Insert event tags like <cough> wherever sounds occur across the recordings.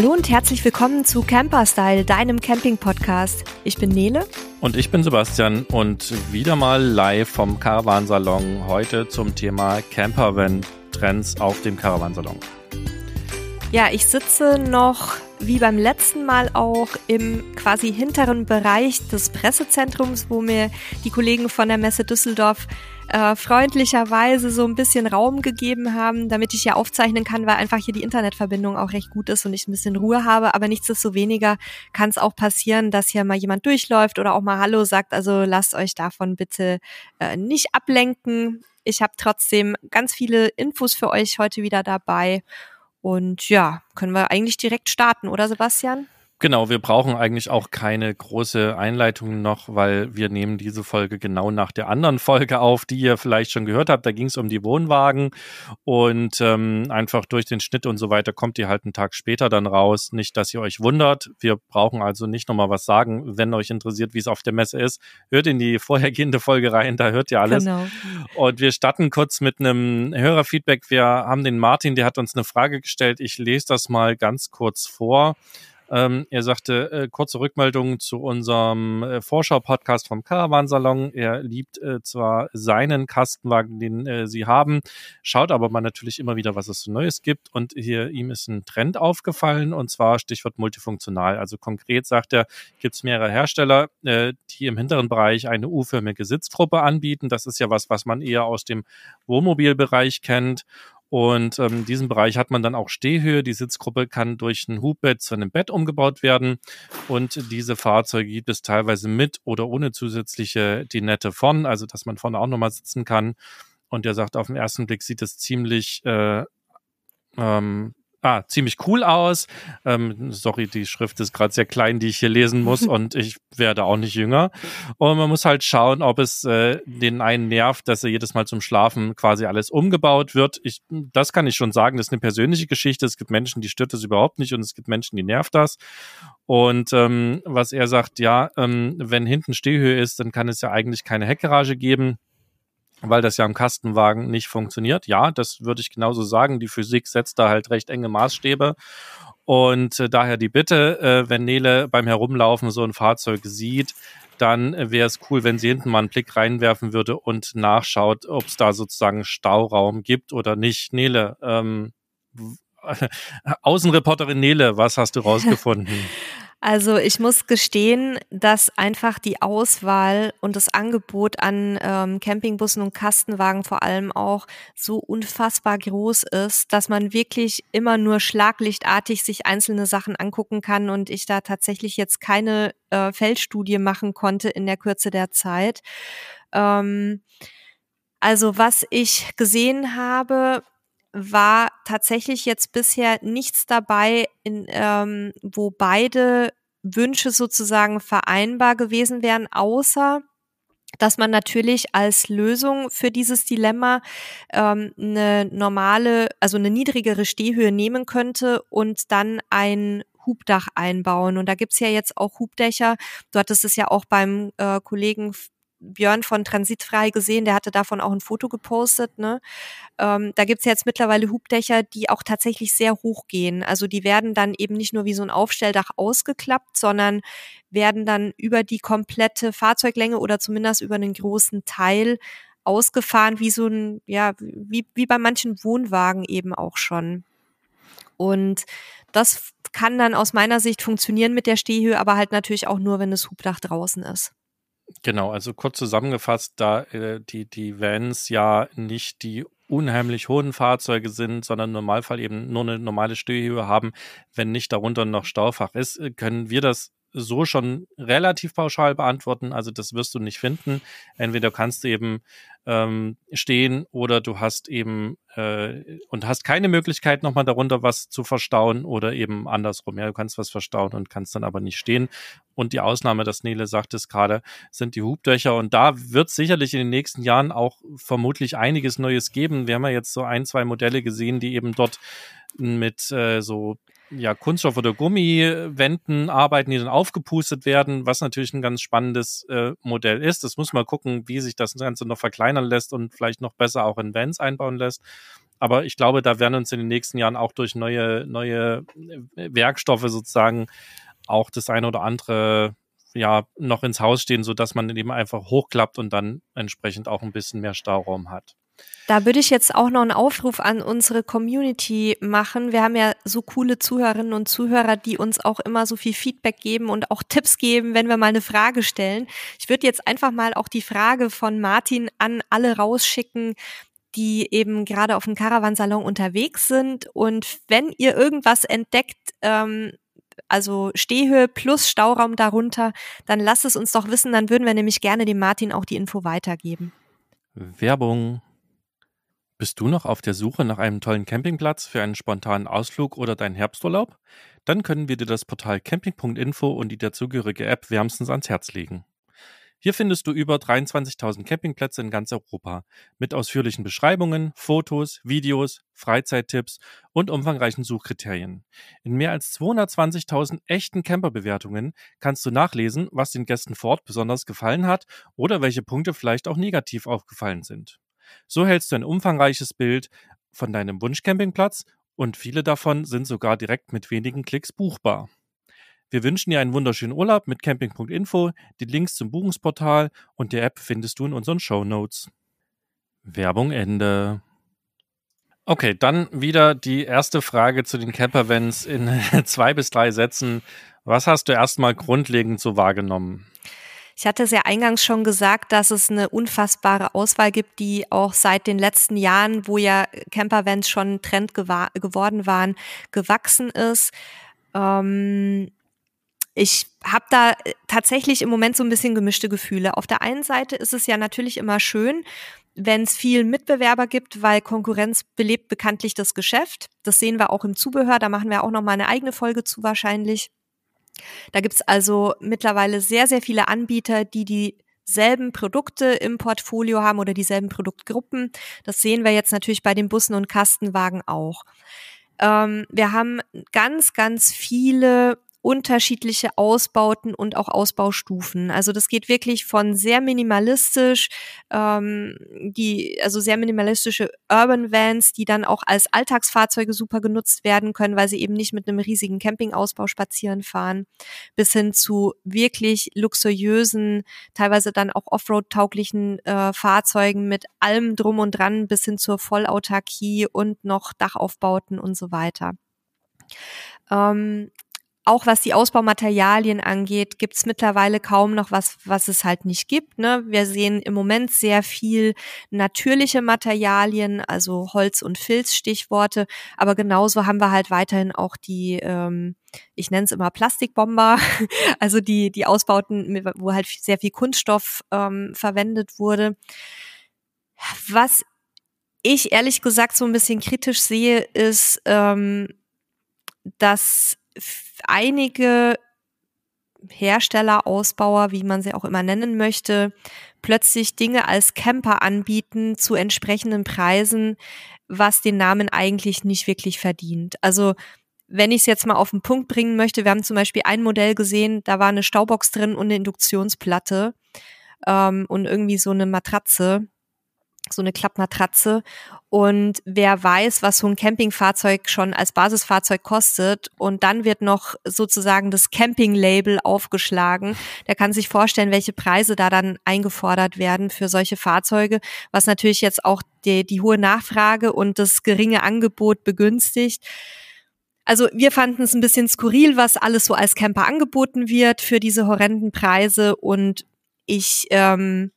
Hallo und herzlich willkommen zu Camperstyle, deinem Camping-Podcast. Ich bin Nele. Und ich bin Sebastian und wieder mal live vom Caravansalon heute zum Thema Campervan-Trends auf dem Caravansalon. Ja, ich sitze noch wie beim letzten Mal auch im quasi hinteren Bereich des Pressezentrums, wo mir die Kollegen von der Messe Düsseldorf äh, freundlicherweise so ein bisschen Raum gegeben haben, damit ich hier aufzeichnen kann, weil einfach hier die Internetverbindung auch recht gut ist und ich ein bisschen Ruhe habe. Aber nichtsdestoweniger kann es auch passieren, dass hier mal jemand durchläuft oder auch mal Hallo sagt. Also lasst euch davon bitte äh, nicht ablenken. Ich habe trotzdem ganz viele Infos für euch heute wieder dabei. Und ja, können wir eigentlich direkt starten, oder Sebastian? Genau, wir brauchen eigentlich auch keine große Einleitung noch, weil wir nehmen diese Folge genau nach der anderen Folge auf, die ihr vielleicht schon gehört habt. Da ging es um die Wohnwagen und ähm, einfach durch den Schnitt und so weiter kommt ihr halt einen Tag später dann raus. Nicht, dass ihr euch wundert. Wir brauchen also nicht nochmal was sagen. Wenn euch interessiert, wie es auf der Messe ist, hört in die vorhergehende Folge rein, da hört ihr alles. Genau. Und wir starten kurz mit einem Hörerfeedback. Wir haben den Martin, der hat uns eine Frage gestellt. Ich lese das mal ganz kurz vor. Ähm, er sagte, äh, kurze Rückmeldung zu unserem äh, Vorschau-Podcast vom Caravansalon. Er liebt äh, zwar seinen Kastenwagen, den äh, sie haben, schaut aber mal natürlich immer wieder, was es so Neues gibt. Und hier ihm ist ein Trend aufgefallen und zwar Stichwort multifunktional. Also konkret sagt er, gibt es mehrere Hersteller, äh, die im hinteren Bereich eine U-förmige Sitzgruppe anbieten. Das ist ja was, was man eher aus dem Wohnmobilbereich kennt. Und ähm, diesen Bereich hat man dann auch Stehhöhe. Die Sitzgruppe kann durch ein Hubbett zu einem Bett umgebaut werden. Und diese Fahrzeuge gibt es teilweise mit oder ohne zusätzliche Dinette vorn, also dass man vorne auch nochmal sitzen kann. Und er sagt, auf den ersten Blick sieht es ziemlich äh, ähm, ah, ziemlich cool aus. Ähm, sorry, die Schrift ist gerade sehr klein, die ich hier lesen muss <laughs> und ich werde auch nicht jünger. Und man muss halt schauen, ob es äh, den einen nervt, dass er jedes Mal zum Schlafen quasi alles umgebaut wird. Ich, das kann ich schon sagen, das ist eine persönliche Geschichte. Es gibt Menschen, die stört das überhaupt nicht und es gibt Menschen, die nervt das. Und ähm, was er sagt, ja, ähm, wenn hinten Stehhöhe ist, dann kann es ja eigentlich keine Heckgarage geben weil das ja im Kastenwagen nicht funktioniert. Ja, das würde ich genauso sagen. Die Physik setzt da halt recht enge Maßstäbe. Und äh, daher die Bitte, äh, wenn Nele beim Herumlaufen so ein Fahrzeug sieht, dann wäre es cool, wenn sie hinten mal einen Blick reinwerfen würde und nachschaut, ob es da sozusagen Stauraum gibt oder nicht. Nele, ähm, <laughs> Außenreporterin Nele, was hast du <laughs> rausgefunden? Also ich muss gestehen, dass einfach die Auswahl und das Angebot an ähm, Campingbussen und Kastenwagen vor allem auch so unfassbar groß ist, dass man wirklich immer nur schlaglichtartig sich einzelne Sachen angucken kann und ich da tatsächlich jetzt keine äh, Feldstudie machen konnte in der Kürze der Zeit. Ähm, also was ich gesehen habe, war tatsächlich jetzt bisher nichts dabei, in, ähm, wo beide Wünsche sozusagen vereinbar gewesen wären, außer dass man natürlich als Lösung für dieses Dilemma ähm, eine normale, also eine niedrigere Stehhöhe nehmen könnte und dann ein Hubdach einbauen. Und da gibt's ja jetzt auch Hubdächer. Du hattest es ja auch beim äh, Kollegen Björn von Transitfrei gesehen, der hatte davon auch ein Foto gepostet. Ne? Ähm, da gibt's jetzt mittlerweile Hubdächer, die auch tatsächlich sehr hoch gehen. Also die werden dann eben nicht nur wie so ein Aufstelldach ausgeklappt, sondern werden dann über die komplette Fahrzeuglänge oder zumindest über einen großen Teil ausgefahren, wie so ein, ja, wie, wie bei manchen Wohnwagen eben auch schon. Und das kann dann aus meiner Sicht funktionieren mit der Stehhöhe, aber halt natürlich auch nur, wenn das Hubdach draußen ist. Genau, also kurz zusammengefasst, da äh, die, die Vans ja nicht die unheimlich hohen Fahrzeuge sind, sondern im Normalfall eben nur eine normale Stehhöhe haben, wenn nicht darunter noch Staufach ist, äh, können wir das so schon relativ pauschal beantworten. Also das wirst du nicht finden. Entweder kannst du eben ähm, stehen oder du hast eben äh, und hast keine Möglichkeit, nochmal darunter was zu verstauen oder eben andersrum. Ja, du kannst was verstauen und kannst dann aber nicht stehen. Und die Ausnahme, das Nele sagt es gerade, sind die Hubdächer. Und da wird sicherlich in den nächsten Jahren auch vermutlich einiges Neues geben. Wir haben ja jetzt so ein, zwei Modelle gesehen, die eben dort mit äh, so ja, Kunststoff- oder Gummiwänden arbeiten, die dann aufgepustet werden, was natürlich ein ganz spannendes äh, Modell ist. Das muss man gucken, wie sich das Ganze noch verkleinern lässt und vielleicht noch besser auch in Vans einbauen lässt. aber ich glaube, da werden uns in den nächsten Jahren auch durch neue, neue Werkstoffe sozusagen auch das eine oder andere ja noch ins Haus stehen, so dass man eben einfach hochklappt und dann entsprechend auch ein bisschen mehr Stauraum hat. Da würde ich jetzt auch noch einen Aufruf an unsere Community machen. Wir haben ja so coole Zuhörerinnen und Zuhörer, die uns auch immer so viel Feedback geben und auch Tipps geben, wenn wir mal eine Frage stellen. Ich würde jetzt einfach mal auch die Frage von Martin an alle rausschicken, die eben gerade auf dem Caravansalon unterwegs sind. Und wenn ihr irgendwas entdeckt, ähm, also Stehhöhe plus Stauraum darunter, dann lasst es uns doch wissen, dann würden wir nämlich gerne dem Martin auch die Info weitergeben. Werbung. Bist du noch auf der Suche nach einem tollen Campingplatz für einen spontanen Ausflug oder deinen Herbsturlaub? Dann können wir dir das Portal camping.info und die dazugehörige App wärmstens ans Herz legen. Hier findest du über 23.000 Campingplätze in ganz Europa mit ausführlichen Beschreibungen, Fotos, Videos, Freizeittipps und umfangreichen Suchkriterien. In mehr als 220.000 echten Camperbewertungen kannst du nachlesen, was den Gästen vor Ort besonders gefallen hat oder welche Punkte vielleicht auch negativ aufgefallen sind. So hältst du ein umfangreiches Bild von deinem Wunschcampingplatz und viele davon sind sogar direkt mit wenigen Klicks buchbar. Wir wünschen dir einen wunderschönen Urlaub mit camping.info. Die Links zum Buchungsportal und der App findest du in unseren Show Notes. Werbung Ende. Okay, dann wieder die erste Frage zu den Campervans in <laughs> zwei bis drei Sätzen. Was hast du erstmal grundlegend so wahrgenommen? Ich hatte es ja eingangs schon gesagt, dass es eine unfassbare Auswahl gibt, die auch seit den letzten Jahren, wo ja Campervans schon Trend geworden waren, gewachsen ist. Ähm ich habe da äh, tatsächlich im Moment so ein bisschen gemischte Gefühle. Auf der einen Seite ist es ja natürlich immer schön, wenn es viel Mitbewerber gibt, weil Konkurrenz belebt bekanntlich das Geschäft. Das sehen wir auch im Zubehör, da machen wir auch noch mal eine eigene Folge zu wahrscheinlich. Da gibt's also mittlerweile sehr, sehr viele Anbieter, die dieselben Produkte im Portfolio haben oder dieselben Produktgruppen. Das sehen wir jetzt natürlich bei den Bussen und Kastenwagen auch. Ähm, wir haben ganz, ganz viele unterschiedliche Ausbauten und auch Ausbaustufen. Also das geht wirklich von sehr minimalistisch, ähm, die, also sehr minimalistische Urban Vans, die dann auch als Alltagsfahrzeuge super genutzt werden können, weil sie eben nicht mit einem riesigen Campingausbau spazieren fahren, bis hin zu wirklich luxuriösen, teilweise dann auch Offroad-tauglichen äh, Fahrzeugen mit allem drum und dran, bis hin zur Vollautarkie und noch Dachaufbauten und so weiter. Ähm, auch was die Ausbaumaterialien angeht, gibt es mittlerweile kaum noch was, was es halt nicht gibt. Ne? Wir sehen im Moment sehr viel natürliche Materialien, also Holz und Filz, Stichworte. Aber genauso haben wir halt weiterhin auch die, ähm, ich nenne es immer Plastikbomber, <laughs> also die, die Ausbauten, wo halt sehr viel Kunststoff ähm, verwendet wurde. Was ich ehrlich gesagt so ein bisschen kritisch sehe, ist, ähm, dass einige Hersteller, Ausbauer, wie man sie auch immer nennen möchte, plötzlich Dinge als Camper anbieten zu entsprechenden Preisen, was den Namen eigentlich nicht wirklich verdient. Also wenn ich es jetzt mal auf den Punkt bringen möchte, wir haben zum Beispiel ein Modell gesehen, da war eine Staubox drin und eine Induktionsplatte ähm, und irgendwie so eine Matratze so eine Klappmatratze. Und wer weiß, was so ein Campingfahrzeug schon als Basisfahrzeug kostet und dann wird noch sozusagen das Camping-Label aufgeschlagen, der kann sich vorstellen, welche Preise da dann eingefordert werden für solche Fahrzeuge, was natürlich jetzt auch die, die hohe Nachfrage und das geringe Angebot begünstigt. Also wir fanden es ein bisschen skurril, was alles so als Camper angeboten wird für diese horrenden Preise und ich ähm,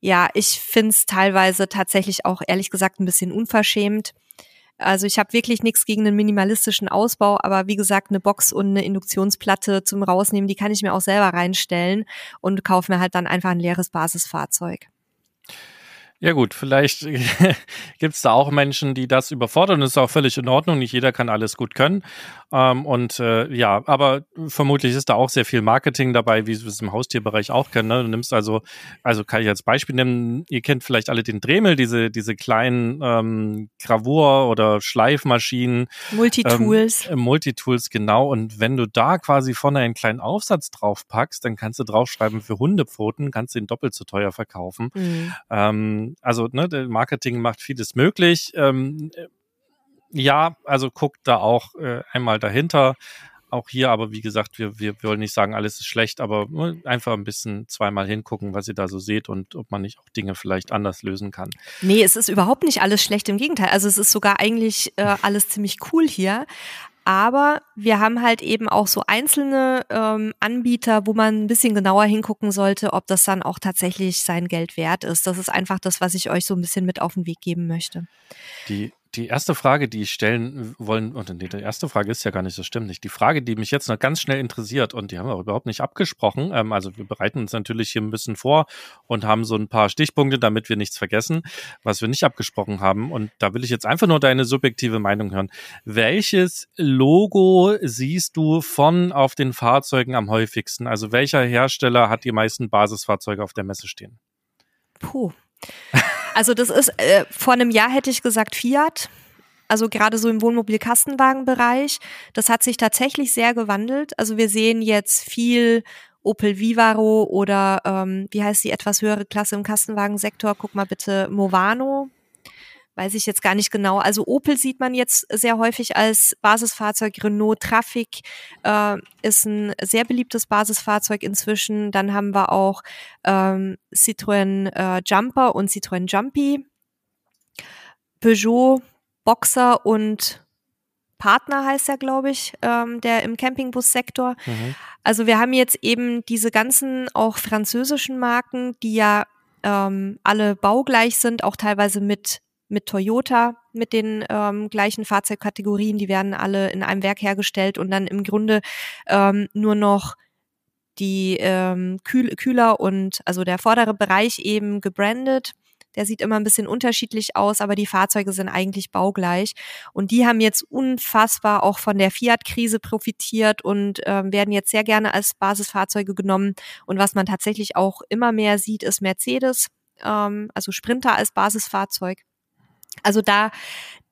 ja, ich finde es teilweise tatsächlich auch ehrlich gesagt ein bisschen unverschämt. Also ich habe wirklich nichts gegen einen minimalistischen Ausbau, aber wie gesagt, eine Box und eine Induktionsplatte zum Rausnehmen, die kann ich mir auch selber reinstellen und kaufe mir halt dann einfach ein leeres Basisfahrzeug. Ja gut, vielleicht <laughs> gibt es da auch Menschen, die das überfordern. Das ist auch völlig in Ordnung. Nicht jeder kann alles gut können. Ähm, und äh, ja, aber vermutlich ist da auch sehr viel Marketing dabei, wie wir es im Haustierbereich auch kennen. Ne? Du nimmst also, also kann ich als Beispiel nehmen, ihr kennt vielleicht alle den Dremel, diese, diese kleinen ähm, Gravur- oder Schleifmaschinen. Multitools. Ähm, Multitools, genau. Und wenn du da quasi vorne einen kleinen Aufsatz drauf packst, dann kannst du draufschreiben für Hundepfoten, kannst du ihn doppelt so teuer verkaufen. Mhm. Ähm, ähm, also ne, Marketing macht vieles möglich. Ähm, ja, also guckt da auch äh, einmal dahinter. Auch hier, aber wie gesagt, wir, wir wollen nicht sagen, alles ist schlecht, aber ne, einfach ein bisschen zweimal hingucken, was ihr da so seht und ob man nicht auch Dinge vielleicht anders lösen kann. Nee, es ist überhaupt nicht alles schlecht, im Gegenteil. Also es ist sogar eigentlich äh, <laughs> alles ziemlich cool hier. Aber wir haben halt eben auch so einzelne ähm, Anbieter, wo man ein bisschen genauer hingucken sollte, ob das dann auch tatsächlich sein Geld wert ist. Das ist einfach das, was ich euch so ein bisschen mit auf den Weg geben möchte. Die die erste Frage, die ich stellen wollen, und nee, die erste Frage ist ja gar nicht, so stimmt nicht. Die Frage, die mich jetzt noch ganz schnell interessiert, und die haben wir auch überhaupt nicht abgesprochen, ähm, also wir bereiten uns natürlich hier ein bisschen vor und haben so ein paar Stichpunkte, damit wir nichts vergessen, was wir nicht abgesprochen haben. Und da will ich jetzt einfach nur deine subjektive Meinung hören. Welches Logo siehst du von auf den Fahrzeugen am häufigsten? Also welcher Hersteller hat die meisten Basisfahrzeuge auf der Messe stehen? Puh. Also das ist, äh, vor einem Jahr hätte ich gesagt Fiat. Also gerade so im Wohnmobil-Kastenwagenbereich. Das hat sich tatsächlich sehr gewandelt. Also wir sehen jetzt viel Opel Vivaro oder ähm, wie heißt die etwas höhere Klasse im Kastenwagensektor? Guck mal bitte Movano weiß ich jetzt gar nicht genau. Also Opel sieht man jetzt sehr häufig als Basisfahrzeug. Renault Traffic äh, ist ein sehr beliebtes Basisfahrzeug inzwischen. Dann haben wir auch ähm, Citroën äh, Jumper und Citroën Jumpy. Peugeot Boxer und Partner heißt er, glaube ich, ähm, der im Campingbus-Sektor. Mhm. Also wir haben jetzt eben diese ganzen auch französischen Marken, die ja ähm, alle baugleich sind, auch teilweise mit mit Toyota mit den ähm, gleichen Fahrzeugkategorien. Die werden alle in einem Werk hergestellt und dann im Grunde ähm, nur noch die ähm, Kühl Kühler und also der vordere Bereich eben gebrandet. Der sieht immer ein bisschen unterschiedlich aus, aber die Fahrzeuge sind eigentlich baugleich. Und die haben jetzt unfassbar auch von der Fiat-Krise profitiert und ähm, werden jetzt sehr gerne als Basisfahrzeuge genommen. Und was man tatsächlich auch immer mehr sieht, ist Mercedes, ähm, also Sprinter als Basisfahrzeug. Also da,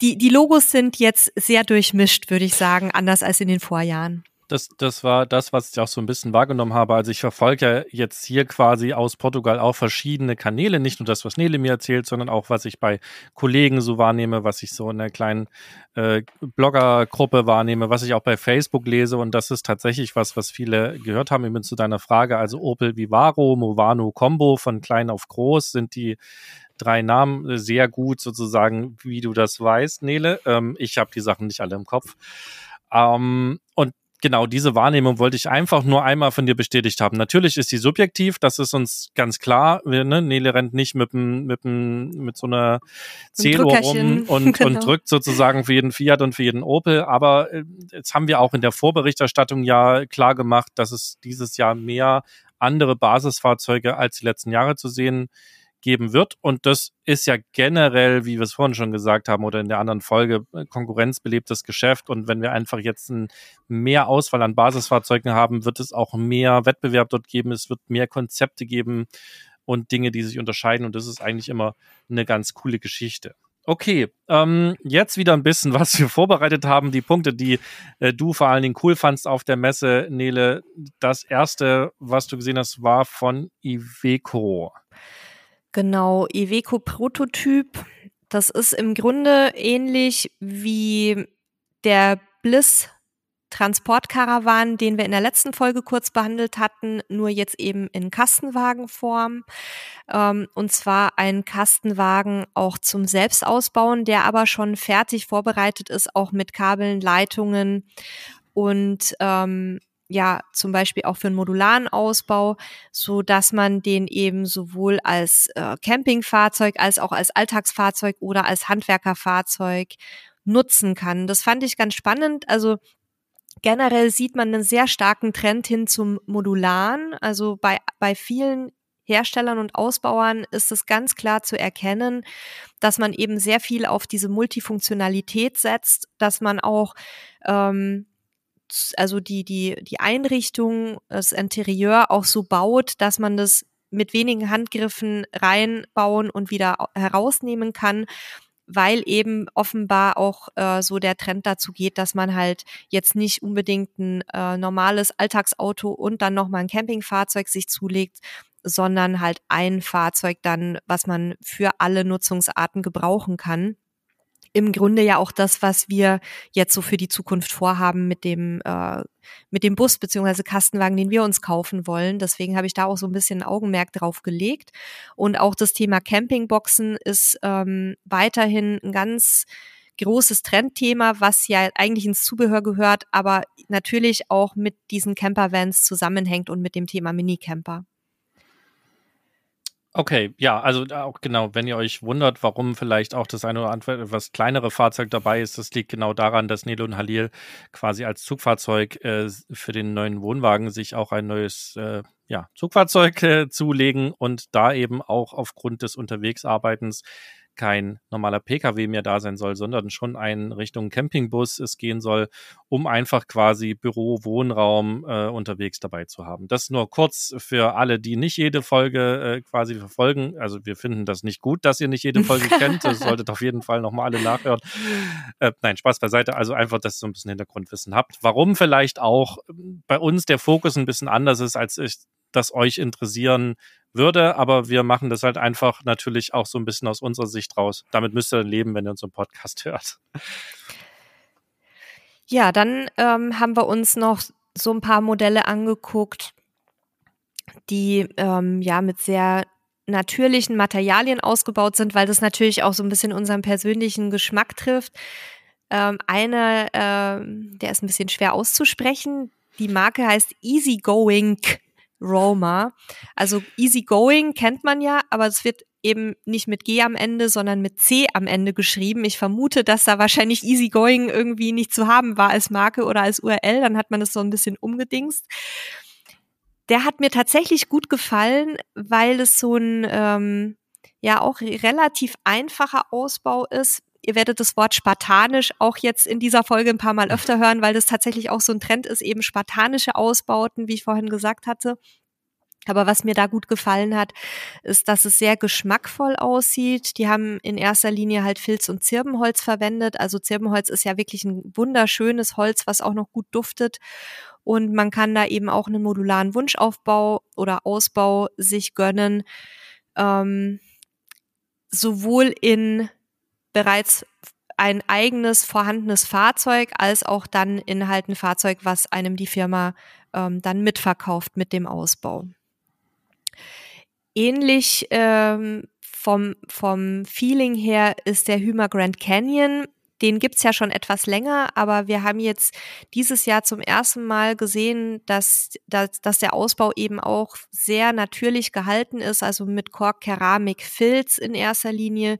die, die Logos sind jetzt sehr durchmischt, würde ich sagen, anders als in den Vorjahren. Das, das war das, was ich auch so ein bisschen wahrgenommen habe. Also ich verfolge ja jetzt hier quasi aus Portugal auch verschiedene Kanäle, nicht nur das, was Nele mir erzählt, sondern auch, was ich bei Kollegen so wahrnehme, was ich so in der kleinen äh, Bloggergruppe wahrnehme, was ich auch bei Facebook lese. Und das ist tatsächlich was, was viele gehört haben. Eben zu deiner Frage. Also Opel Vivaro, Movano Combo von klein auf groß sind die drei Namen äh, sehr gut sozusagen, wie du das weißt, Nele. Ähm, ich habe die Sachen nicht alle im Kopf. Ähm, und genau diese Wahrnehmung wollte ich einfach nur einmal von dir bestätigt haben. Natürlich ist die subjektiv, das ist uns ganz klar. Wir, ne, Nele rennt nicht mit, mit, mit so einer Zähluhr rum <laughs> und, genau. und drückt sozusagen für jeden Fiat und für jeden Opel. Aber äh, jetzt haben wir auch in der Vorberichterstattung ja klar gemacht, dass es dieses Jahr mehr andere Basisfahrzeuge als die letzten Jahre zu sehen geben wird. Und das ist ja generell, wie wir es vorhin schon gesagt haben oder in der anderen Folge, äh, konkurrenzbelebtes Geschäft. Und wenn wir einfach jetzt ein mehr Auswahl an Basisfahrzeugen haben, wird es auch mehr Wettbewerb dort geben. Es wird mehr Konzepte geben und Dinge, die sich unterscheiden. Und das ist eigentlich immer eine ganz coole Geschichte. Okay, ähm, jetzt wieder ein bisschen, was wir vorbereitet haben. Die Punkte, die äh, du vor allen Dingen cool fandst auf der Messe, Nele. Das erste, was du gesehen hast, war von Iveco. Genau, Iveco Prototyp. Das ist im Grunde ähnlich wie der Bliss Transportkarawan, den wir in der letzten Folge kurz behandelt hatten, nur jetzt eben in Kastenwagenform. Ähm, und zwar ein Kastenwagen auch zum Selbstausbauen, der aber schon fertig vorbereitet ist, auch mit Kabeln, Leitungen und ähm, ja zum Beispiel auch für einen modularen Ausbau, so dass man den eben sowohl als äh, Campingfahrzeug als auch als Alltagsfahrzeug oder als Handwerkerfahrzeug nutzen kann. Das fand ich ganz spannend. Also generell sieht man einen sehr starken Trend hin zum Modularen. Also bei, bei vielen Herstellern und Ausbauern ist es ganz klar zu erkennen, dass man eben sehr viel auf diese Multifunktionalität setzt, dass man auch ähm, also die, die, die Einrichtung, das Interieur auch so baut, dass man das mit wenigen Handgriffen reinbauen und wieder herausnehmen kann, weil eben offenbar auch äh, so der Trend dazu geht, dass man halt jetzt nicht unbedingt ein äh, normales Alltagsauto und dann nochmal ein Campingfahrzeug sich zulegt, sondern halt ein Fahrzeug dann, was man für alle Nutzungsarten gebrauchen kann im Grunde ja auch das, was wir jetzt so für die Zukunft vorhaben mit dem äh, mit dem Bus beziehungsweise Kastenwagen, den wir uns kaufen wollen. Deswegen habe ich da auch so ein bisschen Augenmerk drauf gelegt. Und auch das Thema Campingboxen ist ähm, weiterhin ein ganz großes Trendthema, was ja eigentlich ins Zubehör gehört, aber natürlich auch mit diesen Campervans zusammenhängt und mit dem Thema Minicamper. Okay, ja, also auch genau, wenn ihr euch wundert, warum vielleicht auch das eine oder andere etwas kleinere Fahrzeug dabei ist, das liegt genau daran, dass Nelo und Halil quasi als Zugfahrzeug äh, für den neuen Wohnwagen sich auch ein neues äh, ja, Zugfahrzeug äh, zulegen und da eben auch aufgrund des Unterwegsarbeitens kein normaler Pkw mehr da sein soll, sondern schon ein Richtung Campingbus es gehen soll, um einfach quasi Büro, Wohnraum äh, unterwegs dabei zu haben. Das nur kurz für alle, die nicht jede Folge äh, quasi verfolgen. Also wir finden das nicht gut, dass ihr nicht jede Folge <laughs> kennt. Das solltet auf jeden Fall nochmal alle nachhören. Äh, nein, Spaß beiseite. Also einfach, dass ihr so ein bisschen Hintergrundwissen habt. Warum vielleicht auch bei uns der Fokus ein bisschen anders ist, als ich das euch interessieren würde, aber wir machen das halt einfach natürlich auch so ein bisschen aus unserer Sicht raus. Damit müsst ihr dann leben, wenn ihr unseren Podcast <laughs> hört. Ja, dann ähm, haben wir uns noch so ein paar Modelle angeguckt, die ähm, ja mit sehr natürlichen Materialien ausgebaut sind, weil das natürlich auch so ein bisschen unseren persönlichen Geschmack trifft. Ähm, eine, äh, der ist ein bisschen schwer auszusprechen. Die Marke heißt Easygoing Roma. Also easy going kennt man ja, aber es wird eben nicht mit G am Ende, sondern mit C am Ende geschrieben. Ich vermute, dass da wahrscheinlich easy going irgendwie nicht zu haben war als Marke oder als URL. Dann hat man es so ein bisschen umgedingst. Der hat mir tatsächlich gut gefallen, weil es so ein ähm, ja auch relativ einfacher Ausbau ist. Ihr werdet das Wort spartanisch auch jetzt in dieser Folge ein paar Mal öfter hören, weil das tatsächlich auch so ein Trend ist, eben spartanische Ausbauten, wie ich vorhin gesagt hatte. Aber was mir da gut gefallen hat, ist, dass es sehr geschmackvoll aussieht. Die haben in erster Linie halt Filz und Zirbenholz verwendet. Also Zirbenholz ist ja wirklich ein wunderschönes Holz, was auch noch gut duftet. Und man kann da eben auch einen modularen Wunschaufbau oder Ausbau sich gönnen. Ähm, sowohl in bereits ein eigenes vorhandenes Fahrzeug als auch dann in halt Fahrzeug, was einem die Firma ähm, dann mitverkauft mit dem Ausbau. Ähnlich ähm, vom, vom Feeling her ist der Hümer Grand Canyon. Den gibt's ja schon etwas länger, aber wir haben jetzt dieses Jahr zum ersten Mal gesehen, dass, dass, dass der Ausbau eben auch sehr natürlich gehalten ist, also mit Kork, Keramik, Filz in erster Linie.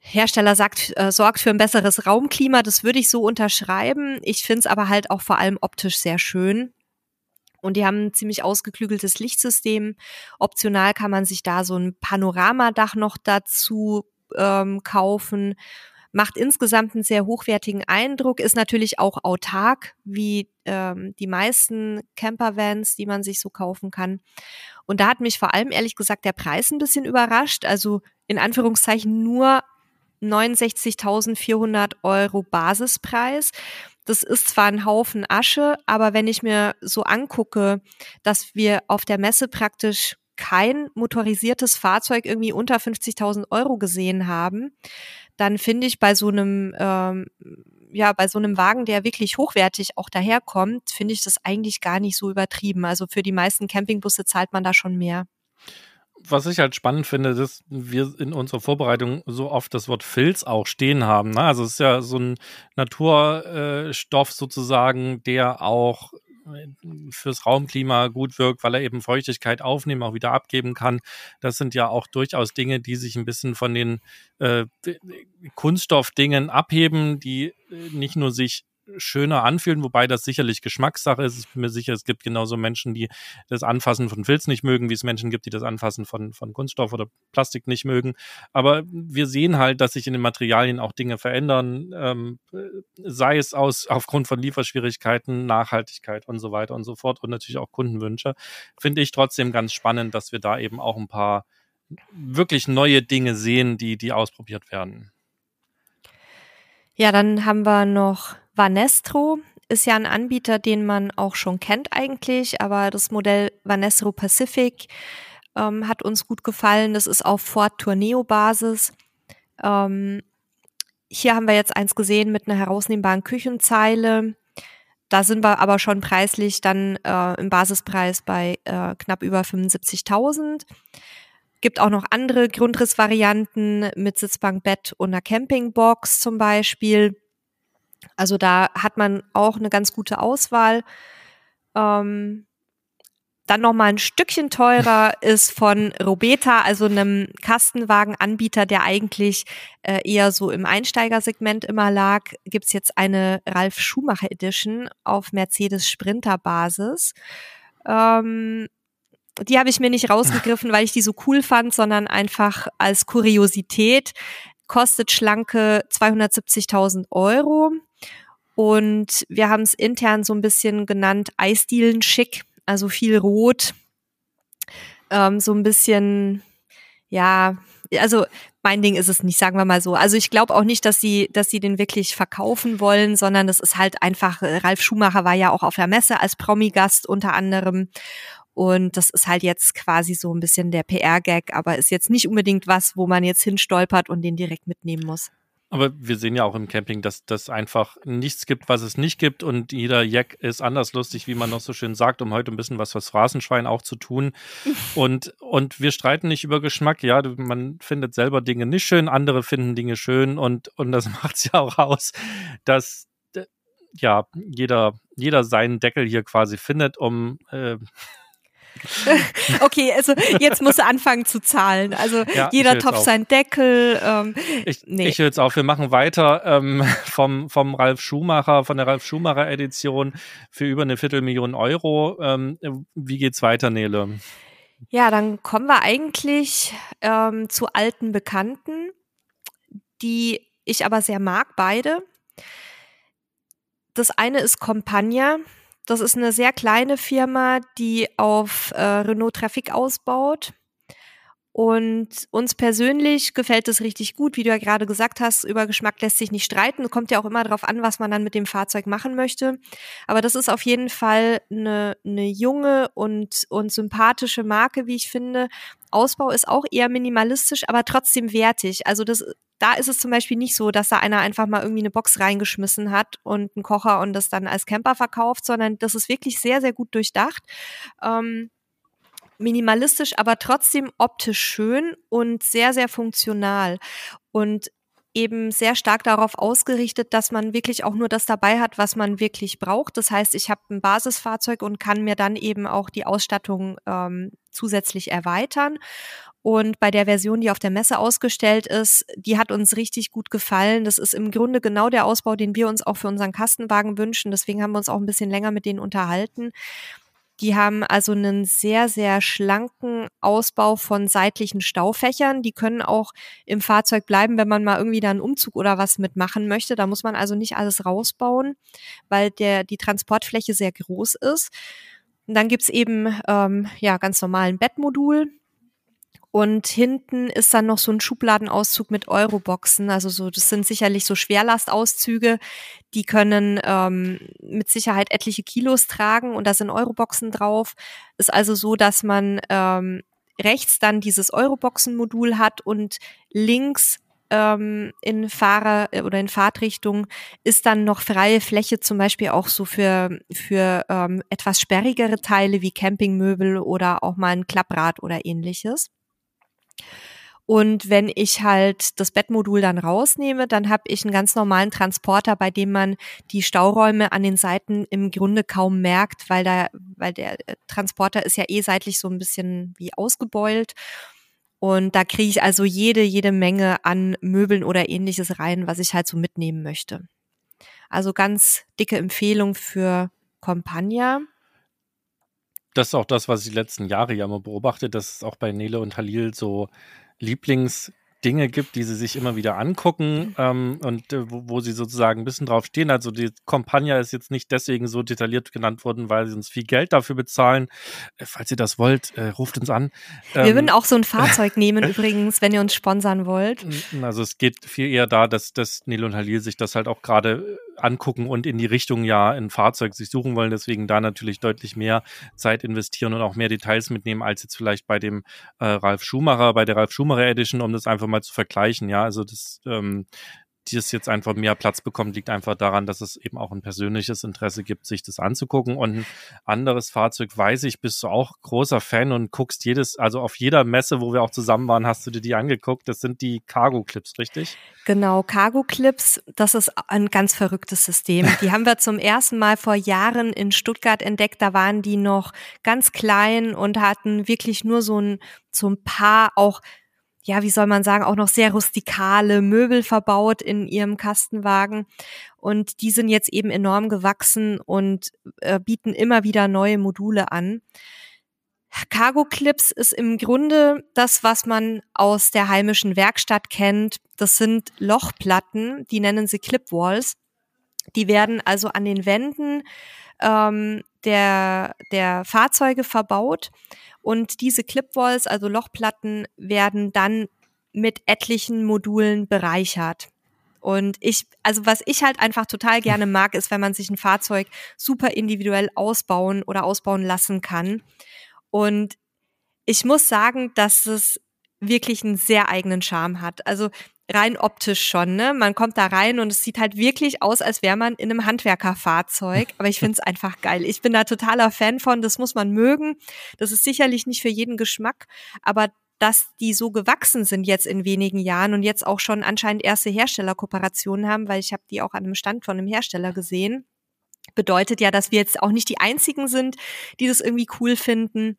Hersteller sagt, äh, sorgt für ein besseres Raumklima. Das würde ich so unterschreiben. Ich finde es aber halt auch vor allem optisch sehr schön. Und die haben ein ziemlich ausgeklügeltes Lichtsystem. Optional kann man sich da so ein Panoramadach noch dazu ähm, kaufen. Macht insgesamt einen sehr hochwertigen Eindruck, ist natürlich auch autark, wie ähm, die meisten Campervans, die man sich so kaufen kann. Und da hat mich vor allem ehrlich gesagt der Preis ein bisschen überrascht. Also in Anführungszeichen nur 69.400 Euro Basispreis. Das ist zwar ein Haufen Asche, aber wenn ich mir so angucke, dass wir auf der Messe praktisch kein motorisiertes Fahrzeug irgendwie unter 50.000 Euro gesehen haben, dann finde ich bei so einem ähm, ja bei so einem Wagen, der wirklich hochwertig auch daherkommt, finde ich das eigentlich gar nicht so übertrieben. Also für die meisten Campingbusse zahlt man da schon mehr was ich halt spannend finde, dass wir in unserer Vorbereitung so oft das Wort Filz auch stehen haben. Ne? Also es ist ja so ein Naturstoff sozusagen, der auch fürs Raumklima gut wirkt, weil er eben Feuchtigkeit aufnehmen, auch wieder abgeben kann. Das sind ja auch durchaus Dinge, die sich ein bisschen von den äh, Kunststoffdingen abheben, die äh, nicht nur sich schöner anfühlen, wobei das sicherlich Geschmackssache ist. Ich bin mir sicher, es gibt genauso Menschen, die das Anfassen von Filz nicht mögen, wie es Menschen gibt, die das Anfassen von, von Kunststoff oder Plastik nicht mögen. Aber wir sehen halt, dass sich in den Materialien auch Dinge verändern, ähm, sei es aus aufgrund von Lieferschwierigkeiten, Nachhaltigkeit und so weiter und so fort und natürlich auch Kundenwünsche. Finde ich trotzdem ganz spannend, dass wir da eben auch ein paar wirklich neue Dinge sehen, die, die ausprobiert werden. Ja, dann haben wir noch Vanestro ist ja ein Anbieter, den man auch schon kennt eigentlich, aber das Modell Vanessero Pacific ähm, hat uns gut gefallen. Das ist auf Ford Tourneo Basis. Ähm, hier haben wir jetzt eins gesehen mit einer herausnehmbaren Küchenzeile. Da sind wir aber schon preislich dann äh, im Basispreis bei äh, knapp über 75.000. Gibt auch noch andere Grundrissvarianten mit Sitzbank, Bett und einer Campingbox zum Beispiel. Also da hat man auch eine ganz gute Auswahl. Ähm, dann noch mal ein Stückchen teurer <laughs> ist von Robeta, also einem Kastenwagenanbieter, der eigentlich äh, eher so im Einsteigersegment immer lag, gibt's jetzt eine Ralf Schumacher Edition auf Mercedes Sprinter Basis. Ähm, die habe ich mir nicht rausgegriffen, weil ich die so cool fand, sondern einfach als Kuriosität. Kostet schlanke 270.000 Euro. Und wir haben es intern so ein bisschen genannt Eisdielen schick also viel Rot, ähm, so ein bisschen, ja, also mein Ding ist es nicht, sagen wir mal so. Also ich glaube auch nicht, dass sie, dass sie den wirklich verkaufen wollen, sondern das ist halt einfach, äh, Ralf Schumacher war ja auch auf der Messe als Promi-Gast unter anderem. Und das ist halt jetzt quasi so ein bisschen der PR-Gag, aber ist jetzt nicht unbedingt was, wo man jetzt hinstolpert und den direkt mitnehmen muss. Aber wir sehen ja auch im Camping, dass das einfach nichts gibt, was es nicht gibt und jeder Jack ist anders lustig, wie man noch so schön sagt, um heute ein bisschen was fürs Phrasenschwein auch zu tun. <laughs> Und, und wir streiten nicht über Geschmack. Ja, man findet selber Dinge nicht schön, andere finden Dinge schön und, und das <laughs> macht es ja auch aus, dass ja, jeder, jeder seinen Deckel hier quasi findet, um äh, <laughs> okay, also jetzt musst du anfangen zu zahlen. Also ja, jeder Topf sein Deckel. Ähm, ich nee. ich höre jetzt auf. Wir machen weiter ähm, <laughs> vom, vom Ralf Schumacher, von der Ralf Schumacher Edition für über eine Viertelmillion Euro. Ähm, wie geht's weiter, Nele? Ja, dann kommen wir eigentlich ähm, zu alten Bekannten, die ich aber sehr mag, beide. Das eine ist Compagna. Das ist eine sehr kleine Firma, die auf äh, Renault Traffic ausbaut. Und uns persönlich gefällt es richtig gut, wie du ja gerade gesagt hast, über Geschmack lässt sich nicht streiten. Kommt ja auch immer darauf an, was man dann mit dem Fahrzeug machen möchte. Aber das ist auf jeden Fall eine, eine junge und, und sympathische Marke, wie ich finde. Ausbau ist auch eher minimalistisch, aber trotzdem wertig. Also das da ist es zum Beispiel nicht so, dass da einer einfach mal irgendwie eine Box reingeschmissen hat und einen Kocher und das dann als Camper verkauft, sondern das ist wirklich sehr, sehr gut durchdacht. Ähm, minimalistisch, aber trotzdem optisch schön und sehr, sehr funktional. Und eben sehr stark darauf ausgerichtet, dass man wirklich auch nur das dabei hat, was man wirklich braucht. Das heißt, ich habe ein Basisfahrzeug und kann mir dann eben auch die Ausstattung ähm, zusätzlich erweitern. Und bei der Version, die auf der Messe ausgestellt ist, die hat uns richtig gut gefallen. Das ist im Grunde genau der Ausbau, den wir uns auch für unseren Kastenwagen wünschen. Deswegen haben wir uns auch ein bisschen länger mit denen unterhalten. Die haben also einen sehr, sehr schlanken Ausbau von seitlichen Staufächern. Die können auch im Fahrzeug bleiben, wenn man mal irgendwie da einen Umzug oder was mitmachen möchte. Da muss man also nicht alles rausbauen, weil der, die Transportfläche sehr groß ist. Und dann gibt's eben ähm, ja ganz normalen Bettmodul und hinten ist dann noch so ein Schubladenauszug mit Euroboxen. Also so, das sind sicherlich so Schwerlastauszüge, die können ähm, mit Sicherheit etliche Kilos tragen und da sind Euroboxen drauf. Ist also so, dass man ähm, rechts dann dieses Euroboxen-Modul hat und links ähm, in Fahrer äh, oder in Fahrtrichtung ist dann noch freie Fläche, zum Beispiel auch so für, für ähm, etwas sperrigere Teile wie Campingmöbel oder auch mal ein Klapprad oder ähnliches. Und wenn ich halt das Bettmodul dann rausnehme, dann habe ich einen ganz normalen Transporter, bei dem man die Stauräume an den Seiten im Grunde kaum merkt, weil da, weil der Transporter ist ja eh seitlich so ein bisschen wie ausgebeult. Und da kriege ich also jede, jede Menge an Möbeln oder ähnliches rein, was ich halt so mitnehmen möchte. Also ganz dicke Empfehlung für Compagna das ist auch das, was ich die letzten Jahre ja immer beobachte, dass es auch bei Nele und Halil so Lieblings- Dinge gibt, die sie sich immer wieder angucken ähm, und äh, wo, wo, sie sozusagen ein bisschen drauf stehen. Also die Compagna ist jetzt nicht deswegen so detailliert genannt worden, weil sie uns viel Geld dafür bezahlen. Äh, falls ihr das wollt, äh, ruft uns an. Wir ähm, würden auch so ein Fahrzeug <laughs> nehmen übrigens, wenn ihr uns sponsern wollt. Also es geht viel eher da, dass, dass Nele und Halil sich das halt auch gerade angucken und in die Richtung ja ein Fahrzeug sich suchen wollen, deswegen da natürlich deutlich mehr Zeit investieren und auch mehr Details mitnehmen als jetzt vielleicht bei dem äh, Ralf Schumacher, bei der Ralf Schumacher Edition, um das einfach mal zu vergleichen. Ja, also das ähm, die es jetzt einfach mehr Platz bekommt, liegt einfach daran, dass es eben auch ein persönliches Interesse gibt, sich das anzugucken. Und ein anderes Fahrzeug, weiß ich, bist du auch großer Fan und guckst jedes, also auf jeder Messe, wo wir auch zusammen waren, hast du dir die angeguckt. Das sind die Cargo Clips, richtig? Genau, Cargo Clips, das ist ein ganz verrücktes System. Die haben wir zum ersten Mal vor Jahren in Stuttgart entdeckt. Da waren die noch ganz klein und hatten wirklich nur so ein, so ein paar auch ja, wie soll man sagen, auch noch sehr rustikale Möbel verbaut in ihrem Kastenwagen. Und die sind jetzt eben enorm gewachsen und äh, bieten immer wieder neue Module an. Cargo Clips ist im Grunde das, was man aus der heimischen Werkstatt kennt. Das sind Lochplatten, die nennen sie Clip Walls. Die werden also an den Wänden ähm, der, der Fahrzeuge verbaut und diese Clipwalls, also Lochplatten, werden dann mit etlichen Modulen bereichert. Und ich, also was ich halt einfach total gerne <laughs> mag, ist, wenn man sich ein Fahrzeug super individuell ausbauen oder ausbauen lassen kann. Und ich muss sagen, dass es wirklich einen sehr eigenen Charme hat. Also rein optisch schon, ne? Man kommt da rein und es sieht halt wirklich aus, als wäre man in einem Handwerkerfahrzeug. Aber ich finde es <laughs> einfach geil. Ich bin da totaler Fan von, das muss man mögen. Das ist sicherlich nicht für jeden Geschmack, aber dass die so gewachsen sind jetzt in wenigen Jahren und jetzt auch schon anscheinend erste Herstellerkooperationen haben, weil ich habe die auch an einem Stand von einem Hersteller gesehen, bedeutet ja, dass wir jetzt auch nicht die einzigen sind, die das irgendwie cool finden.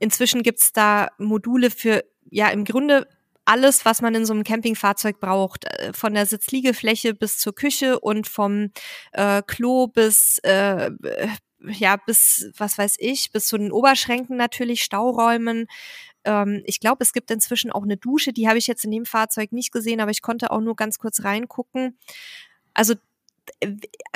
Inzwischen gibt's da Module für ja im Grunde alles, was man in so einem Campingfahrzeug braucht, äh, von der Sitzliegefläche bis zur Küche und vom äh, Klo bis äh, ja bis was weiß ich bis zu den Oberschränken natürlich Stauräumen. Ähm, ich glaube, es gibt inzwischen auch eine Dusche, die habe ich jetzt in dem Fahrzeug nicht gesehen, aber ich konnte auch nur ganz kurz reingucken. Also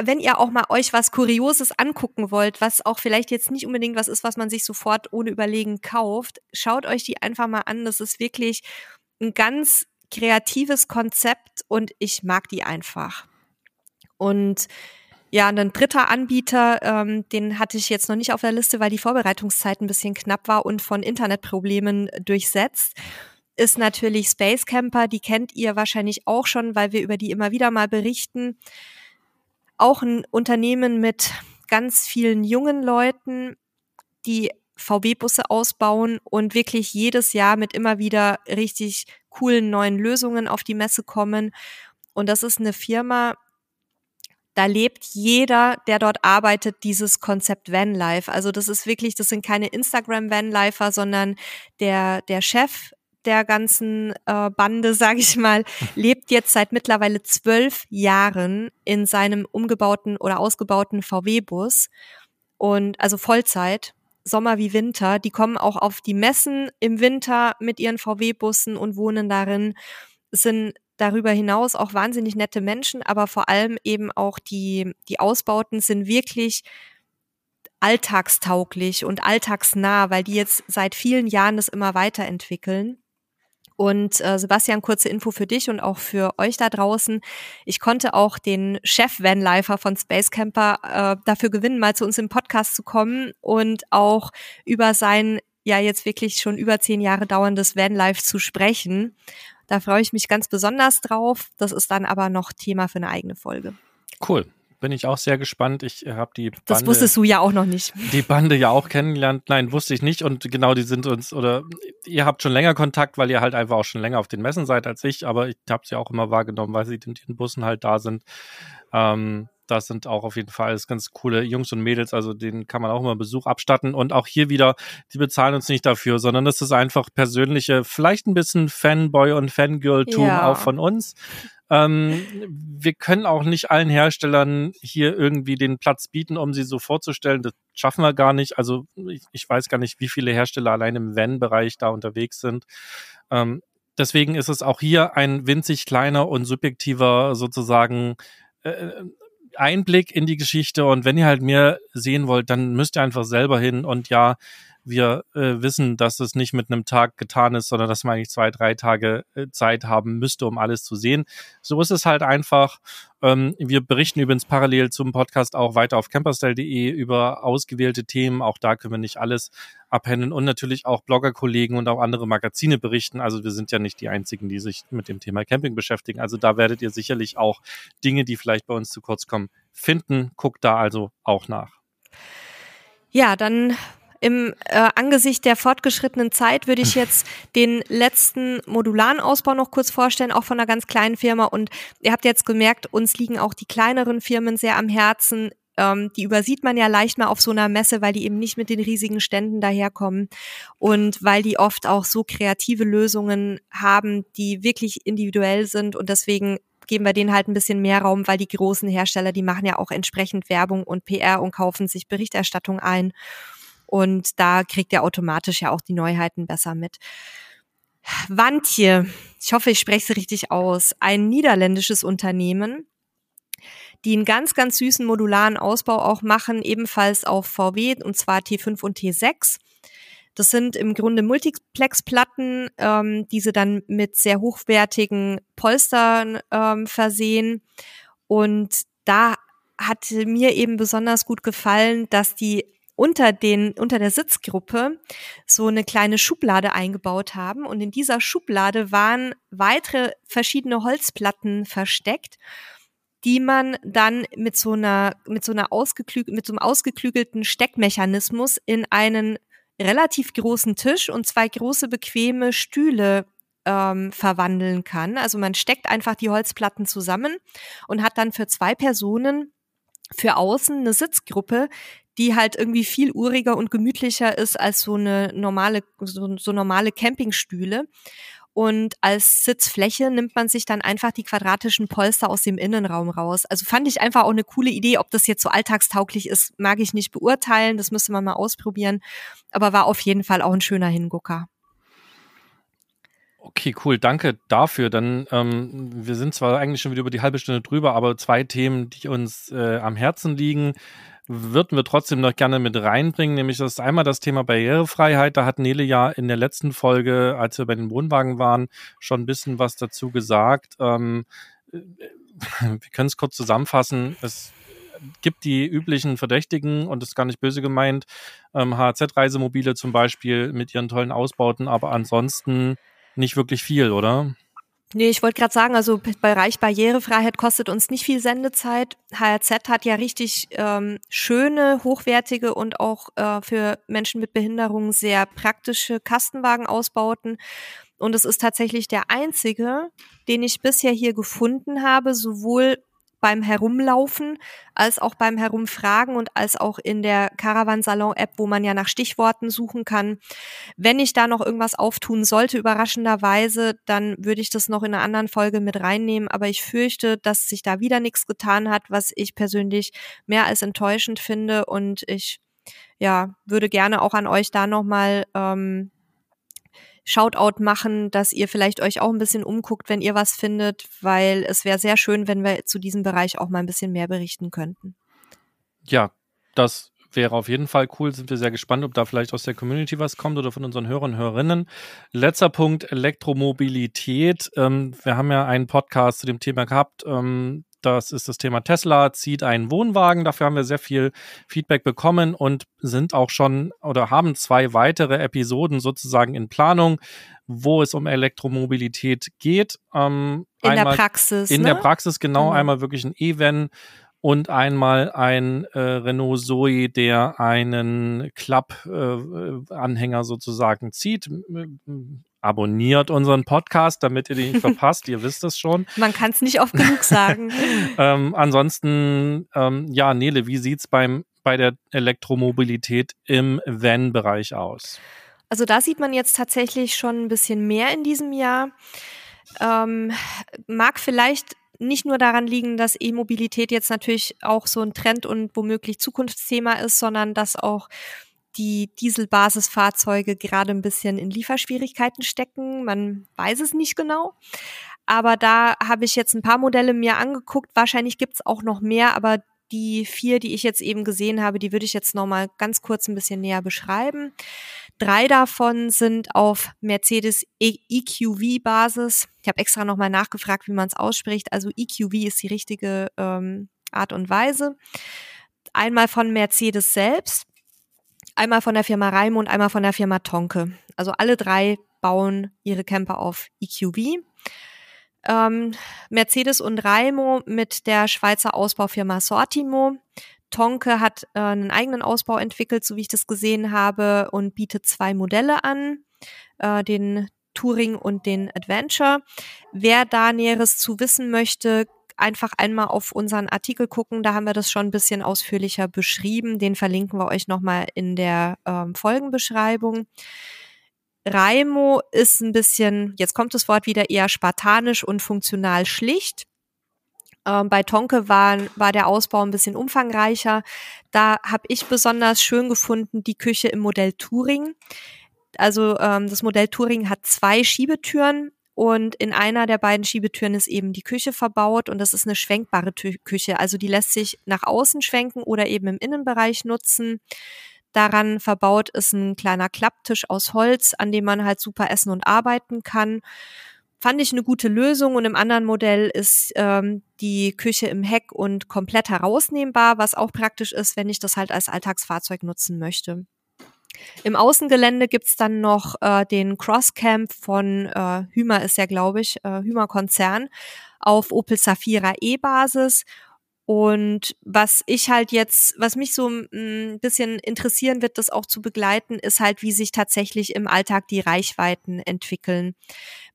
wenn ihr auch mal euch was Kurioses angucken wollt, was auch vielleicht jetzt nicht unbedingt was ist, was man sich sofort ohne Überlegen kauft, schaut euch die einfach mal an. Das ist wirklich ein ganz kreatives Konzept und ich mag die einfach. Und ja, ein dritter Anbieter, ähm, den hatte ich jetzt noch nicht auf der Liste, weil die Vorbereitungszeit ein bisschen knapp war und von Internetproblemen durchsetzt, ist natürlich Space Camper. Die kennt ihr wahrscheinlich auch schon, weil wir über die immer wieder mal berichten. Auch ein Unternehmen mit ganz vielen jungen Leuten, die VW-Busse ausbauen und wirklich jedes Jahr mit immer wieder richtig coolen neuen Lösungen auf die Messe kommen. Und das ist eine Firma, da lebt jeder, der dort arbeitet, dieses Konzept Vanlife. Also das ist wirklich, das sind keine Instagram Vanlifer, sondern der der Chef der ganzen äh, Bande, <laughs> sage ich mal, lebt jetzt seit mittlerweile zwölf Jahren in seinem umgebauten oder ausgebauten VW-Bus und also Vollzeit Sommer wie Winter. Die kommen auch auf die Messen im Winter mit ihren VW-Bussen und wohnen darin. Es sind darüber hinaus auch wahnsinnig nette Menschen, aber vor allem eben auch die, die Ausbauten sind wirklich alltagstauglich und alltagsnah, weil die jetzt seit vielen Jahren das immer weiterentwickeln. Und äh, Sebastian, kurze Info für dich und auch für euch da draußen. Ich konnte auch den Chef Vanlifer von Space Camper äh, dafür gewinnen, mal zu uns im Podcast zu kommen und auch über sein ja jetzt wirklich schon über zehn Jahre dauerndes Vanlife zu sprechen. Da freue ich mich ganz besonders drauf. Das ist dann aber noch Thema für eine eigene Folge. Cool bin ich auch sehr gespannt. Ich habe die Bande, Das wusstest du ja auch noch nicht. Die Bande ja auch kennengelernt. Nein, wusste ich nicht. Und genau, die sind uns, oder ihr habt schon länger Kontakt, weil ihr halt einfach auch schon länger auf den Messen seid als ich, aber ich habe sie auch immer wahrgenommen, weil sie in den Bussen halt da sind. Ähm, das sind auch auf jeden Fall ganz coole Jungs und Mädels, also denen kann man auch immer Besuch abstatten. Und auch hier wieder, die bezahlen uns nicht dafür, sondern das ist einfach persönliche, vielleicht ein bisschen Fanboy und Fangirl-Tum ja. auch von uns. Ähm, wir können auch nicht allen Herstellern hier irgendwie den Platz bieten, um sie so vorzustellen. Das schaffen wir gar nicht. Also ich, ich weiß gar nicht, wie viele Hersteller allein im Van-Bereich da unterwegs sind. Ähm, deswegen ist es auch hier ein winzig kleiner und subjektiver sozusagen äh, Einblick in die Geschichte. Und wenn ihr halt mehr sehen wollt, dann müsst ihr einfach selber hin. Und ja, wir äh, wissen, dass es nicht mit einem Tag getan ist, sondern dass man eigentlich zwei, drei Tage äh, Zeit haben müsste, um alles zu sehen. So ist es halt einfach. Ähm, wir berichten übrigens parallel zum Podcast auch weiter auf camperstyle.de über ausgewählte Themen. Auch da können wir nicht alles abhändeln und natürlich auch Bloggerkollegen und auch andere Magazine berichten. Also wir sind ja nicht die einzigen, die sich mit dem Thema Camping beschäftigen. Also da werdet ihr sicherlich auch Dinge, die vielleicht bei uns zu kurz kommen, finden. Guckt da also auch nach. Ja, dann im äh, Angesicht der fortgeschrittenen Zeit würde ich jetzt den letzten modularen Ausbau noch kurz vorstellen, auch von einer ganz kleinen Firma. Und ihr habt jetzt gemerkt, uns liegen auch die kleineren Firmen sehr am Herzen. Ähm, die übersieht man ja leicht mal auf so einer Messe, weil die eben nicht mit den riesigen Ständen daherkommen und weil die oft auch so kreative Lösungen haben, die wirklich individuell sind und deswegen geben wir denen halt ein bisschen mehr Raum, weil die großen Hersteller, die machen ja auch entsprechend Werbung und PR und kaufen sich Berichterstattung ein. Und da kriegt ihr automatisch ja auch die Neuheiten besser mit. Wantje, ich hoffe, ich spreche es richtig aus, ein niederländisches Unternehmen, die einen ganz, ganz süßen modularen Ausbau auch machen, ebenfalls auf VW, und zwar T5 und T6. Das sind im Grunde Multiplex-Platten, ähm, diese dann mit sehr hochwertigen Polstern ähm, versehen. Und da hat mir eben besonders gut gefallen, dass die unter den, unter der Sitzgruppe so eine kleine Schublade eingebaut haben. Und in dieser Schublade waren weitere verschiedene Holzplatten versteckt, die man dann mit so einer, mit so einer ausgeklüg mit so einem ausgeklügelten Steckmechanismus in einen relativ großen Tisch und zwei große bequeme Stühle ähm, verwandeln kann. Also man steckt einfach die Holzplatten zusammen und hat dann für zwei Personen für außen eine Sitzgruppe, die halt irgendwie viel uriger und gemütlicher ist als so eine normale, so, so normale Campingstühle. Und als Sitzfläche nimmt man sich dann einfach die quadratischen Polster aus dem Innenraum raus. Also fand ich einfach auch eine coole Idee. Ob das jetzt so alltagstauglich ist, mag ich nicht beurteilen. Das müsste man mal ausprobieren. Aber war auf jeden Fall auch ein schöner Hingucker. Okay, cool, danke dafür. Dann, ähm, wir sind zwar eigentlich schon wieder über die halbe Stunde drüber, aber zwei Themen, die uns äh, am Herzen liegen, würden wir trotzdem noch gerne mit reinbringen, nämlich das ist einmal das Thema Barrierefreiheit. Da hat Nele ja in der letzten Folge, als wir bei den Wohnwagen waren, schon ein bisschen was dazu gesagt. Ähm, wir können es kurz zusammenfassen. Es gibt die üblichen Verdächtigen und das ist gar nicht böse gemeint. Ähm, HZ-Reisemobile zum Beispiel mit ihren tollen Ausbauten, aber ansonsten nicht wirklich viel, oder? Nee, ich wollte gerade sagen, also Bereich Barrierefreiheit kostet uns nicht viel Sendezeit. HRZ hat ja richtig ähm, schöne, hochwertige und auch äh, für Menschen mit Behinderungen sehr praktische Kastenwagenausbauten. Und es ist tatsächlich der einzige, den ich bisher hier gefunden habe, sowohl beim Herumlaufen, als auch beim Herumfragen und als auch in der Caravan-Salon-App, wo man ja nach Stichworten suchen kann. Wenn ich da noch irgendwas auftun sollte, überraschenderweise, dann würde ich das noch in einer anderen Folge mit reinnehmen. Aber ich fürchte, dass sich da wieder nichts getan hat, was ich persönlich mehr als enttäuschend finde. Und ich ja, würde gerne auch an euch da nochmal ähm, Shoutout machen, dass ihr vielleicht euch auch ein bisschen umguckt, wenn ihr was findet, weil es wäre sehr schön, wenn wir zu diesem Bereich auch mal ein bisschen mehr berichten könnten. Ja, das wäre auf jeden Fall cool. Sind wir sehr gespannt, ob da vielleicht aus der Community was kommt oder von unseren Hörern und Hörerinnen. Letzter Punkt, Elektromobilität. Ähm, wir haben ja einen Podcast zu dem Thema gehabt. Ähm, das ist das Thema Tesla, zieht einen Wohnwagen. Dafür haben wir sehr viel Feedback bekommen und sind auch schon oder haben zwei weitere Episoden sozusagen in Planung, wo es um Elektromobilität geht. Ähm, in der Praxis. In ne? der Praxis, genau. Mhm. Einmal wirklich ein E-Van und einmal ein äh, Renault Zoe, der einen Klapp-Anhänger äh, sozusagen zieht abonniert unseren Podcast, damit ihr den nicht <laughs> verpasst. ihr wisst es schon. Man kann es nicht oft genug sagen. <laughs> ähm, ansonsten, ähm, ja, Nele, wie sieht's beim bei der Elektromobilität im Van-Bereich aus? Also da sieht man jetzt tatsächlich schon ein bisschen mehr in diesem Jahr. Ähm, mag vielleicht nicht nur daran liegen, dass E-Mobilität jetzt natürlich auch so ein Trend und womöglich Zukunftsthema ist, sondern dass auch die Dieselbasisfahrzeuge gerade ein bisschen in Lieferschwierigkeiten stecken. Man weiß es nicht genau. Aber da habe ich jetzt ein paar Modelle mir angeguckt. Wahrscheinlich gibt es auch noch mehr, aber die vier, die ich jetzt eben gesehen habe, die würde ich jetzt nochmal ganz kurz ein bisschen näher beschreiben. Drei davon sind auf Mercedes EQV-Basis. Ich habe extra nochmal nachgefragt, wie man es ausspricht. Also EQV ist die richtige ähm, Art und Weise. Einmal von Mercedes selbst, einmal von der Firma Raimo und einmal von der Firma Tonke. Also alle drei bauen ihre Camper auf EQV. Ähm, Mercedes und Raimo mit der Schweizer Ausbaufirma Sortimo. Tonke hat äh, einen eigenen Ausbau entwickelt, so wie ich das gesehen habe, und bietet zwei Modelle an, äh, den Touring und den Adventure. Wer da Näheres zu wissen möchte, einfach einmal auf unseren Artikel gucken. Da haben wir das schon ein bisschen ausführlicher beschrieben. Den verlinken wir euch nochmal in der ähm, Folgenbeschreibung. Raimo ist ein bisschen, jetzt kommt das Wort wieder eher spartanisch und funktional schlicht. Ähm, bei Tonke war, war der Ausbau ein bisschen umfangreicher. Da habe ich besonders schön gefunden die Küche im Modell Touring. Also ähm, das Modell Touring hat zwei Schiebetüren und in einer der beiden Schiebetüren ist eben die Küche verbaut und das ist eine schwenkbare Tü Küche. Also die lässt sich nach außen schwenken oder eben im Innenbereich nutzen. Daran verbaut ist ein kleiner Klapptisch aus Holz, an dem man halt super essen und arbeiten kann. Fand ich eine gute Lösung und im anderen Modell ist ähm, die Küche im Heck und komplett herausnehmbar, was auch praktisch ist, wenn ich das halt als Alltagsfahrzeug nutzen möchte. Im Außengelände gibt's dann noch äh, den Crosscamp von äh, Hümer ist ja, glaube ich, äh, Hümer Konzern auf Opel Safira E-Basis und was ich halt jetzt, was mich so ein bisschen interessieren wird, das auch zu begleiten, ist halt, wie sich tatsächlich im Alltag die Reichweiten entwickeln.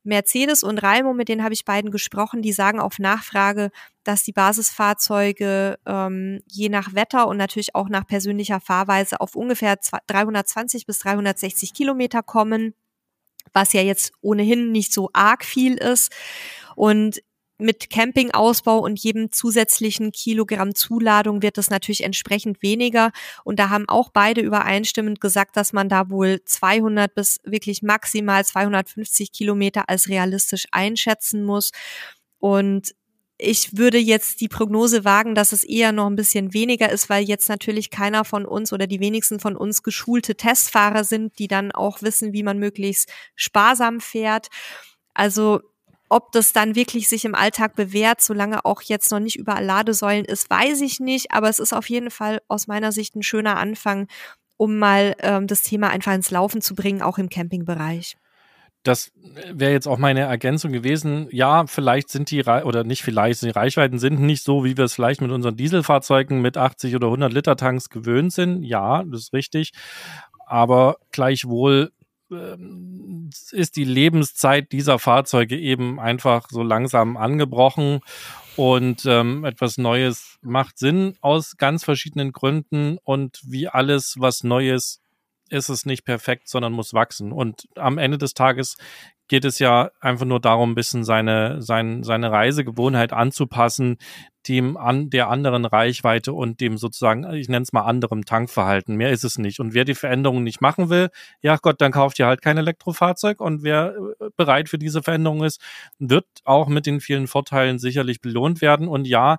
Mercedes und Raimo, mit denen habe ich beiden gesprochen, die sagen auf Nachfrage, dass die Basisfahrzeuge ähm, je nach Wetter und natürlich auch nach persönlicher Fahrweise auf ungefähr 320 bis 360 Kilometer kommen, was ja jetzt ohnehin nicht so arg viel ist. Und mit Campingausbau und jedem zusätzlichen Kilogramm Zuladung wird es natürlich entsprechend weniger. Und da haben auch beide übereinstimmend gesagt, dass man da wohl 200 bis wirklich maximal 250 Kilometer als realistisch einschätzen muss. Und ich würde jetzt die Prognose wagen, dass es eher noch ein bisschen weniger ist, weil jetzt natürlich keiner von uns oder die wenigsten von uns geschulte Testfahrer sind, die dann auch wissen, wie man möglichst sparsam fährt. Also ob das dann wirklich sich im Alltag bewährt, solange auch jetzt noch nicht überall Ladesäulen ist, weiß ich nicht. Aber es ist auf jeden Fall aus meiner Sicht ein schöner Anfang, um mal ähm, das Thema einfach ins Laufen zu bringen, auch im Campingbereich. Das wäre jetzt auch meine Ergänzung gewesen. Ja, vielleicht sind die, oder nicht vielleicht, die Reichweiten sind nicht so, wie wir es vielleicht mit unseren Dieselfahrzeugen mit 80 oder 100 Liter Tanks gewöhnt sind. Ja, das ist richtig. Aber gleichwohl ist die Lebenszeit dieser Fahrzeuge eben einfach so langsam angebrochen und ähm, etwas Neues macht Sinn aus ganz verschiedenen Gründen und wie alles, was Neues ist es nicht perfekt, sondern muss wachsen. Und am Ende des Tages geht es ja einfach nur darum, ein bisschen seine, sein, seine Reisegewohnheit anzupassen, dem an der anderen Reichweite und dem sozusagen, ich nenne es mal anderem Tankverhalten. Mehr ist es nicht. Und wer die Veränderungen nicht machen will, ja Gott, dann kauft ihr halt kein Elektrofahrzeug. Und wer äh, bereit für diese Veränderung ist, wird auch mit den vielen Vorteilen sicherlich belohnt werden. Und ja,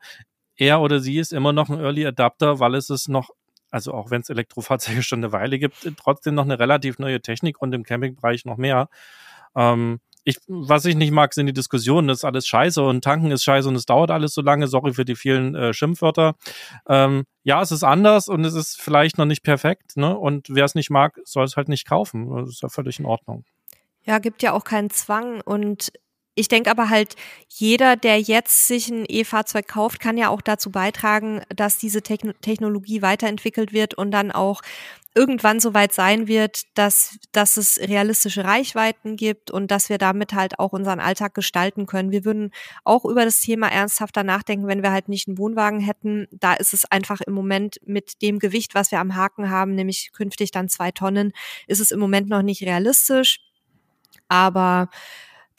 er oder sie ist immer noch ein Early Adapter, weil es ist noch also auch wenn es Elektrofahrzeuge schon eine Weile gibt, trotzdem noch eine relativ neue Technik und im Campingbereich noch mehr. Ähm, ich, was ich nicht mag, sind die Diskussionen, das ist alles scheiße und tanken ist scheiße und es dauert alles so lange. Sorry für die vielen äh, Schimpfwörter. Ähm, ja, es ist anders und es ist vielleicht noch nicht perfekt, ne? Und wer es nicht mag, soll es halt nicht kaufen. Das ist ja völlig in Ordnung. Ja, gibt ja auch keinen Zwang und ich denke aber halt, jeder, der jetzt sich ein E-Fahrzeug kauft, kann ja auch dazu beitragen, dass diese Technologie weiterentwickelt wird und dann auch irgendwann so weit sein wird, dass, dass es realistische Reichweiten gibt und dass wir damit halt auch unseren Alltag gestalten können. Wir würden auch über das Thema ernsthafter nachdenken, wenn wir halt nicht einen Wohnwagen hätten. Da ist es einfach im Moment mit dem Gewicht, was wir am Haken haben, nämlich künftig dann zwei Tonnen, ist es im Moment noch nicht realistisch. Aber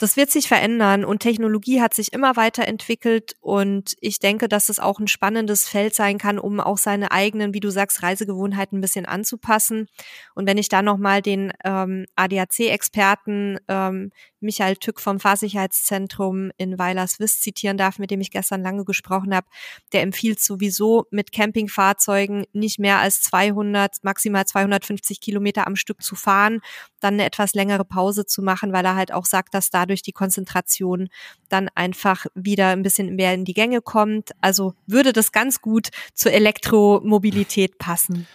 das wird sich verändern und Technologie hat sich immer weiterentwickelt und ich denke, dass es auch ein spannendes Feld sein kann, um auch seine eigenen, wie du sagst, Reisegewohnheiten ein bisschen anzupassen. Und wenn ich da nochmal den ähm, ADAC-Experten ähm, Michael Tück vom Fahrsicherheitszentrum in Weilerswist zitieren darf, mit dem ich gestern lange gesprochen habe. Der empfiehlt sowieso mit Campingfahrzeugen nicht mehr als 200, maximal 250 Kilometer am Stück zu fahren, dann eine etwas längere Pause zu machen, weil er halt auch sagt, dass dadurch die Konzentration dann einfach wieder ein bisschen mehr in die Gänge kommt. Also würde das ganz gut zur Elektromobilität passen.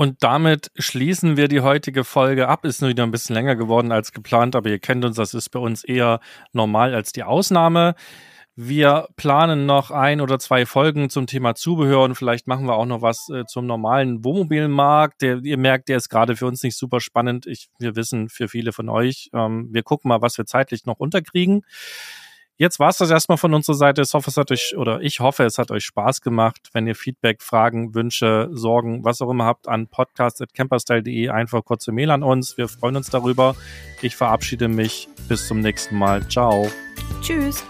Und damit schließen wir die heutige Folge ab. Ist nur wieder ein bisschen länger geworden als geplant, aber ihr kennt uns, das ist bei uns eher normal als die Ausnahme. Wir planen noch ein oder zwei Folgen zum Thema Zubehör und vielleicht machen wir auch noch was äh, zum normalen Wohnmobilmarkt. Der, ihr merkt, der ist gerade für uns nicht super spannend. Ich, wir wissen für viele von euch. Ähm, wir gucken mal, was wir zeitlich noch unterkriegen. Jetzt war es das erstmal von unserer Seite. Ich hoffe, es hat euch, oder ich hoffe, es hat euch Spaß gemacht. Wenn ihr Feedback, Fragen, Wünsche, Sorgen, was auch immer habt, an podcast.camperstyle.de einfach kurze Mail an uns. Wir freuen uns darüber. Ich verabschiede mich. Bis zum nächsten Mal. Ciao. Tschüss.